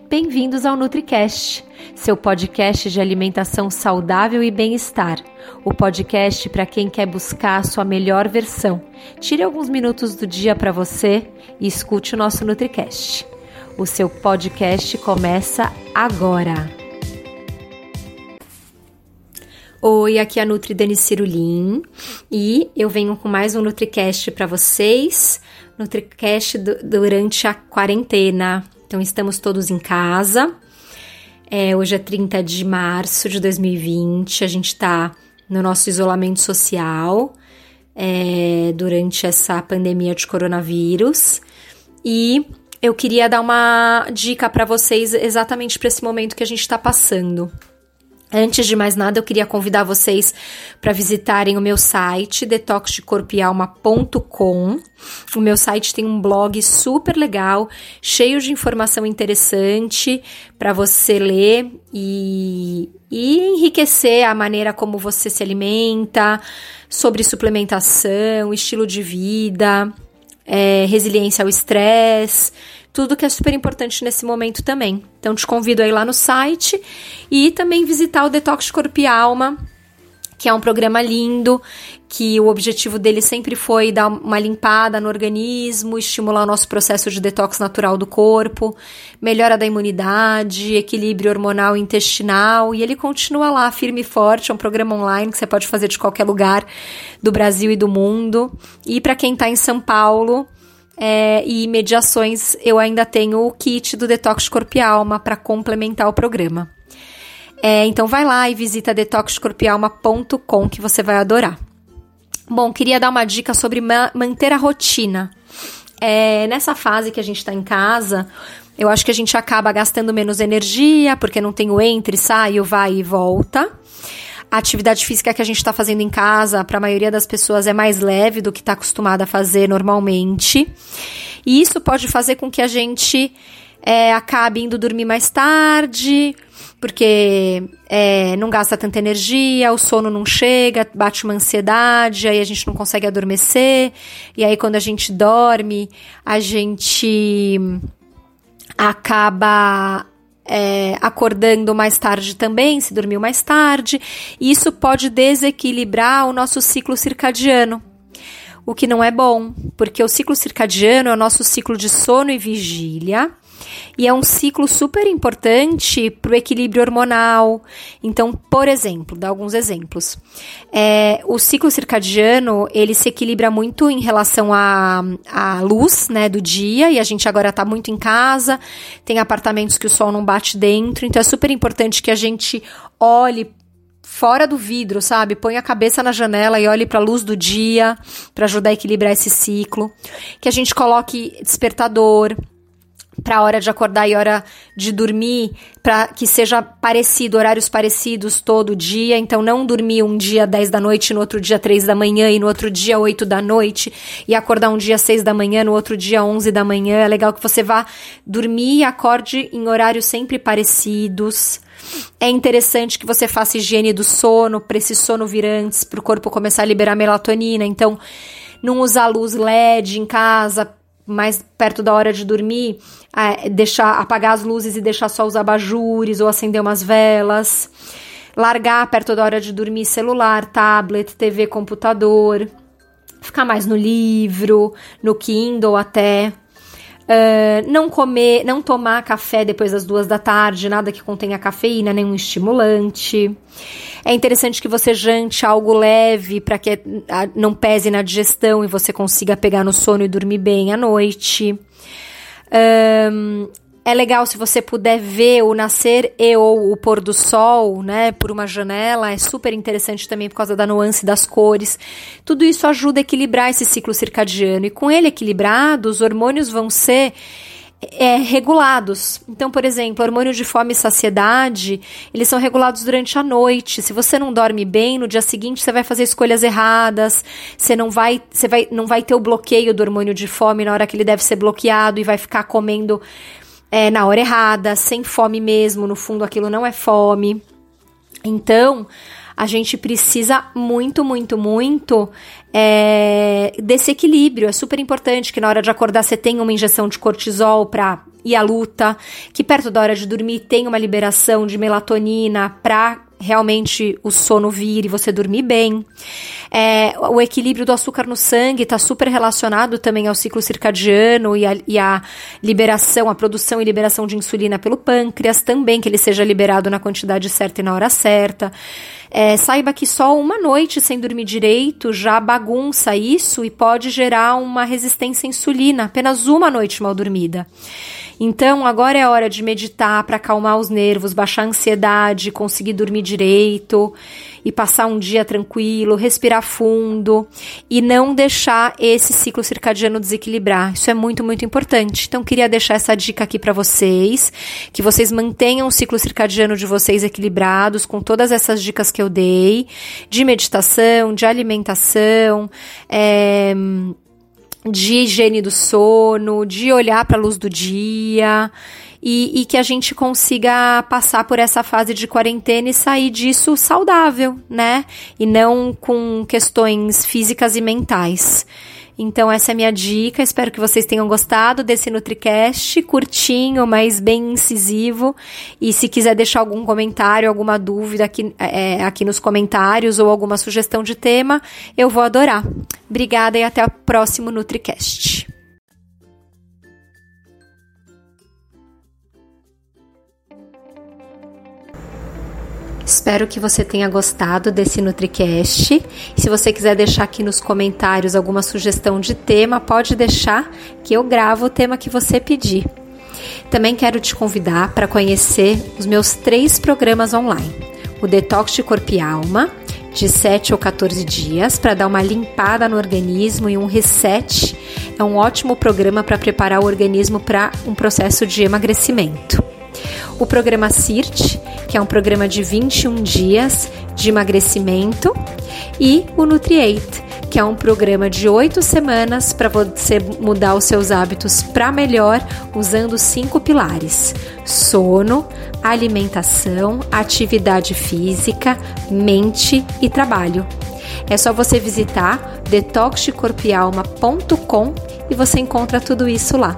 Bem-vindos ao NutriCast, seu podcast de alimentação saudável e bem-estar. O podcast para quem quer buscar a sua melhor versão. Tire alguns minutos do dia para você e escute o nosso NutriCast. O seu podcast começa agora. Oi, aqui é a Nutri Dani Cirulim e eu venho com mais um NutriCast para vocês. NutriCast durante a quarentena. Então, estamos todos em casa. É, hoje é 30 de março de 2020. A gente está no nosso isolamento social é, durante essa pandemia de coronavírus. E eu queria dar uma dica para vocês exatamente para esse momento que a gente está passando. Antes de mais nada, eu queria convidar vocês para visitarem o meu site detoxdecorpoealma.com. O meu site tem um blog super legal, cheio de informação interessante para você ler e, e enriquecer a maneira como você se alimenta, sobre suplementação, estilo de vida, é, resiliência ao estresse tudo que é super importante nesse momento também. Então te convido aí lá no site e também visitar o Detox Corpo e Alma, que é um programa lindo, que o objetivo dele sempre foi dar uma limpada no organismo, estimular o nosso processo de detox natural do corpo, melhora da imunidade, equilíbrio hormonal e intestinal, e ele continua lá firme e forte, é um programa online que você pode fazer de qualquer lugar do Brasil e do mundo. E para quem está em São Paulo, é, e mediações, eu ainda tenho o kit do Detox Corpo e Alma para complementar o programa. É, então vai lá e visita detoxcorpialma.com que você vai adorar. Bom, queria dar uma dica sobre ma manter a rotina. É, nessa fase que a gente está em casa, eu acho que a gente acaba gastando menos energia, porque não tem o entre, sai, o vai e volta. A atividade física que a gente está fazendo em casa, para a maioria das pessoas, é mais leve do que está acostumada a fazer normalmente. E isso pode fazer com que a gente é, acabe indo dormir mais tarde, porque é, não gasta tanta energia, o sono não chega, bate uma ansiedade, aí a gente não consegue adormecer, e aí quando a gente dorme, a gente acaba é, acordando mais tarde também, se dormiu mais tarde, e isso pode desequilibrar o nosso ciclo circadiano, o que não é bom, porque o ciclo circadiano é o nosso ciclo de sono e vigília, e é um ciclo super importante para o equilíbrio hormonal. Então, por exemplo, dar alguns exemplos. É, o ciclo circadiano ele se equilibra muito em relação à, à luz né, do dia, e a gente agora está muito em casa, tem apartamentos que o sol não bate dentro, então é super importante que a gente olhe fora do vidro, sabe? Põe a cabeça na janela e olhe para a luz do dia para ajudar a equilibrar esse ciclo. Que a gente coloque despertador, para a hora de acordar e hora de dormir, para que seja parecido, horários parecidos todo dia. Então, não dormir um dia 10 da noite, no outro dia 3 da manhã, e no outro dia 8 da noite, e acordar um dia 6 da manhã, no outro dia 11 da manhã. É legal que você vá dormir e acorde em horários sempre parecidos. É interessante que você faça higiene do sono, para esse sono vir antes, para o corpo começar a liberar melatonina. Então, não usar luz LED em casa mais perto da hora de dormir, é, deixar apagar as luzes e deixar só os abajures ou acender umas velas. Largar perto da hora de dormir celular, tablet, TV, computador. Ficar mais no livro, no Kindle até. Uh, não comer, não tomar café depois das duas da tarde, nada que contenha cafeína, nenhum estimulante. É interessante que você jante algo leve para que não pese na digestão e você consiga pegar no sono e dormir bem à noite. Um, é legal se você puder ver o nascer e ou o pôr do sol, né, por uma janela, é super interessante também por causa da nuance das cores. Tudo isso ajuda a equilibrar esse ciclo circadiano e com ele equilibrado, os hormônios vão ser é, regulados. Então, por exemplo, hormônio de fome e saciedade, eles são regulados durante a noite. Se você não dorme bem, no dia seguinte você vai fazer escolhas erradas, você não vai, você vai, não vai ter o bloqueio do hormônio de fome na hora que ele deve ser bloqueado e vai ficar comendo é, na hora errada, sem fome mesmo, no fundo aquilo não é fome. Então, a gente precisa muito, muito, muito é, desse equilíbrio. É super importante que na hora de acordar você tenha uma injeção de cortisol para e a luta, que perto da hora de dormir tem uma liberação de melatonina para realmente o sono vir e você dormir bem. É, o equilíbrio do açúcar no sangue está super relacionado também ao ciclo circadiano e a, e a, liberação, a produção e liberação de insulina pelo pâncreas também, que ele seja liberado na quantidade certa e na hora certa. É, saiba que só uma noite sem dormir direito já bagunça isso e pode gerar uma resistência à insulina, apenas uma noite mal dormida. Então, agora é hora de meditar para acalmar os nervos, baixar a ansiedade, conseguir dormir direito e passar um dia tranquilo, respirar fundo e não deixar esse ciclo circadiano desequilibrar. Isso é muito, muito importante. Então, queria deixar essa dica aqui para vocês, que vocês mantenham o ciclo circadiano de vocês equilibrados com todas essas dicas que eu dei, de meditação, de alimentação, é, de higiene do sono, de olhar para a luz do dia e, e, que a gente consiga passar por essa fase de quarentena e sair disso saudável, né? E não com questões físicas e mentais. Então, essa é a minha dica. Espero que vocês tenham gostado desse NutriCast, curtinho, mas bem incisivo. E se quiser deixar algum comentário, alguma dúvida aqui, é, aqui nos comentários ou alguma sugestão de tema, eu vou adorar. Obrigada e até o próximo NutriCast. Espero que você tenha gostado desse NutriCast. Se você quiser deixar aqui nos comentários alguma sugestão de tema, pode deixar que eu gravo o tema que você pedir. Também quero te convidar para conhecer os meus três programas online: o Detox de Corpo e Alma, de 7 ou 14 dias, para dar uma limpada no organismo e um reset. É um ótimo programa para preparar o organismo para um processo de emagrecimento o programa CIRT, que é um programa de 21 dias de emagrecimento, e o Nutriate, que é um programa de 8 semanas para você mudar os seus hábitos para melhor usando cinco pilares: sono, alimentação, atividade física, mente e trabalho. É só você visitar detoxdecorpialma.com e você encontra tudo isso lá.